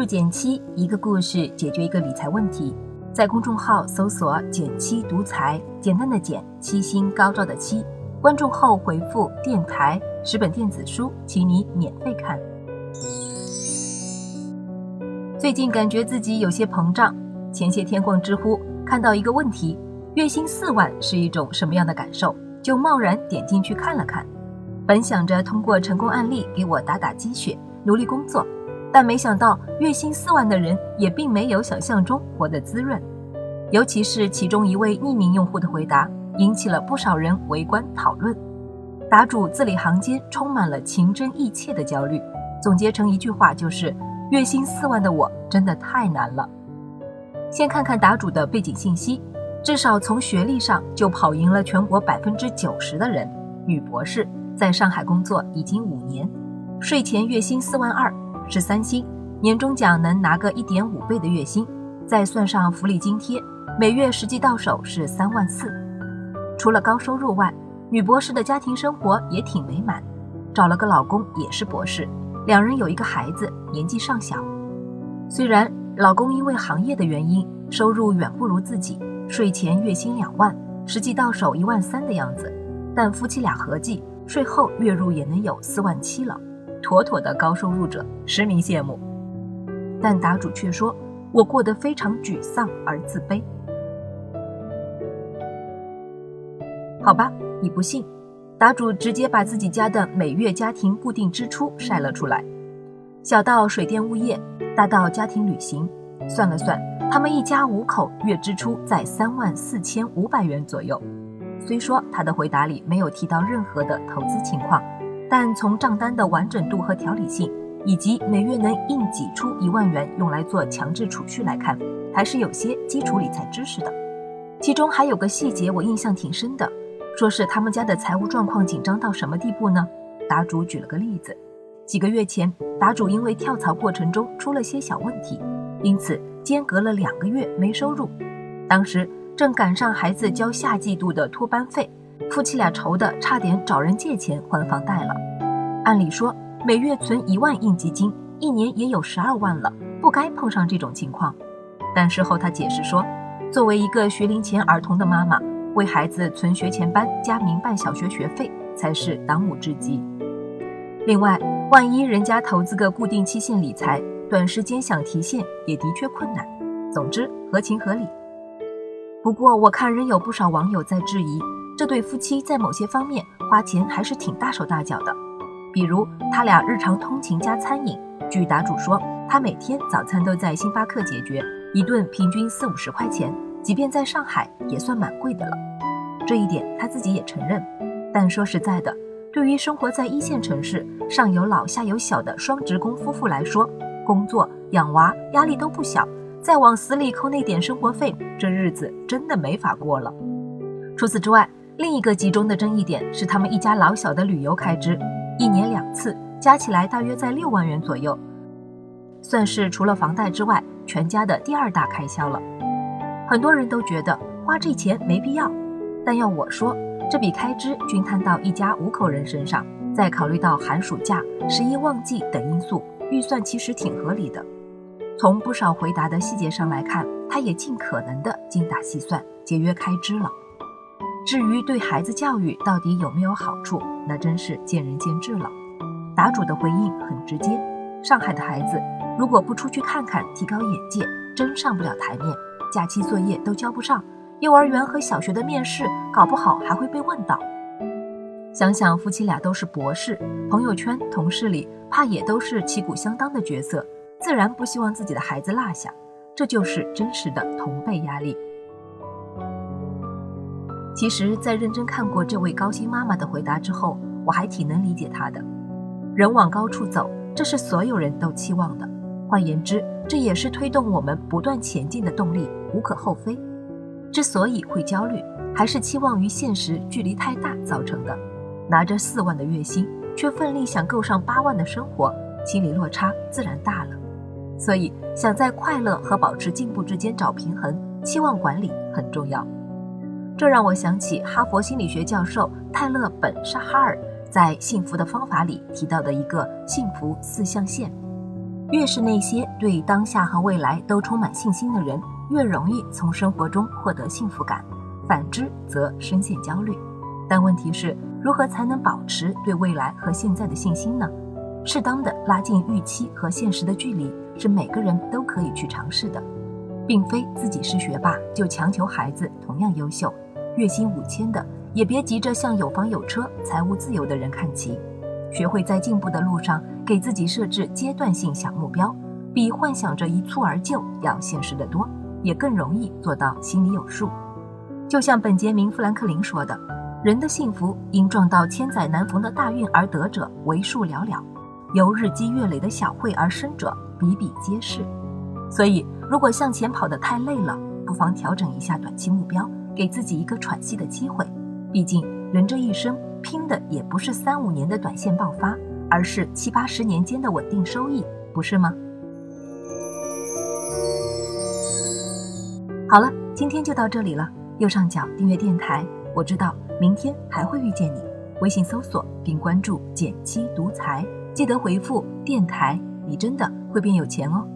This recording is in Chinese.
注减七，一个故事解决一个理财问题。在公众号搜索“减七独裁，简单的减，七星高照的七。关注后回复“电台”十本电子书，请你免费看。最近感觉自己有些膨胀。前些天逛知乎，看到一个问题：月薪四万是一种什么样的感受？就贸然点进去看了看。本想着通过成功案例给我打打鸡血，努力工作。但没想到，月薪四万的人也并没有想象中活得滋润，尤其是其中一位匿名用户的回答，引起了不少人围观讨论。答主字里行间充满了情真意切的焦虑，总结成一句话就是：月薪四万的我真的太难了。先看看答主的背景信息，至少从学历上就跑赢了全国百分之九十的人，女博士，在上海工作已经五年，税前月薪四万二。是三星，年终奖能拿个一点五倍的月薪，再算上福利津贴，每月实际到手是三万四。除了高收入外，女博士的家庭生活也挺美满，找了个老公也是博士，两人有一个孩子，年纪尚小。虽然老公因为行业的原因收入远不如自己，税前月薪两万，实际到手一万三的样子，但夫妻俩合计税后月入也能有四万七了。妥妥的高收入者，实名羡慕。但答主却说：“我过得非常沮丧而自卑。”好吧，你不信？答主直接把自己家的每月家庭固定支出晒了出来，小到水电物业，大到家庭旅行，算了算，他们一家五口月支出在三万四千五百元左右。虽说他的回答里没有提到任何的投资情况。但从账单的完整度和条理性，以及每月能硬挤出一万元用来做强制储蓄来看，还是有些基础理财知识的。其中还有个细节我印象挺深的，说是他们家的财务状况紧张到什么地步呢？答主举了个例子，几个月前，答主因为跳槽过程中出了些小问题，因此间隔了两个月没收入，当时正赶上孩子交下季度的托班费。夫妻俩愁的差点找人借钱还房贷了。按理说，每月存一万应急金，一年也有十二万了，不该碰上这种情况。但事后他解释说，作为一个学龄前儿童的妈妈，为孩子存学前班加民办小学学费才是当务之急。另外，万一人家投资个固定期限理财，短时间想提现也的确困难。总之，合情合理。不过，我看仍有不少网友在质疑。这对夫妻在某些方面花钱还是挺大手大脚的，比如他俩日常通勤加餐饮。据答主说，他每天早餐都在星巴克解决，一顿平均四五十块钱，即便在上海也算蛮贵的了。这一点他自己也承认。但说实在的，对于生活在一线城市、上有老下有小的双职工夫妇来说，工作养娃压力都不小，再往死里抠那点生活费，这日子真的没法过了。除此之外，另一个集中的争议点是他们一家老小的旅游开支，一年两次，加起来大约在六万元左右，算是除了房贷之外全家的第二大开销了。很多人都觉得花这钱没必要，但要我说，这笔开支均摊到一家五口人身上，再考虑到寒暑假、十一旺季等因素，预算其实挺合理的。从不少回答的细节上来看，他也尽可能的精打细算，节约开支了。至于对孩子教育到底有没有好处，那真是见仁见智了。答主的回应很直接：上海的孩子如果不出去看看，提高眼界，真上不了台面，假期作业都交不上，幼儿园和小学的面试搞不好还会被问到。想想夫妻俩都是博士，朋友圈、同事里怕也都是旗鼓相当的角色，自然不希望自己的孩子落下，这就是真实的同辈压力。其实，在认真看过这位高薪妈妈的回答之后，我还挺能理解她的。人往高处走，这是所有人都期望的。换言之，这也是推动我们不断前进的动力，无可厚非。之所以会焦虑，还是期望与现实距离太大造成的。拿着四万的月薪，却奋力想够上八万的生活，心理落差自然大了。所以，想在快乐和保持进步之间找平衡，期望管理很重要。这让我想起哈佛心理学教授泰勒·本·沙哈尔在《幸福的方法》里提到的一个幸福四象限：越是那些对当下和未来都充满信心的人，越容易从生活中获得幸福感；反之，则深陷焦虑。但问题是，如何才能保持对未来和现在的信心呢？适当的拉近预期和现实的距离，是每个人都可以去尝试的，并非自己是学霸就强求孩子同样优秀。月薪五千的，也别急着向有房有车、财务自由的人看齐。学会在进步的路上给自己设置阶段性小目标，比幻想着一蹴而就要现实的多，也更容易做到心里有数。就像本杰明·富兰克林说的：“人的幸福因撞到千载难逢的大运而得者为数寥寥，由日积月累的小惠而生者比比皆是。”所以，如果向前跑得太累了，不妨调整一下短期目标，给自己一个喘息的机会。毕竟，人这一生。拼的也不是三五年的短线爆发，而是七八十年间的稳定收益，不是吗？好了，今天就到这里了。右上角订阅电台，我知道明天还会遇见你。微信搜索并关注“减七独裁，记得回复“电台”，你真的会变有钱哦。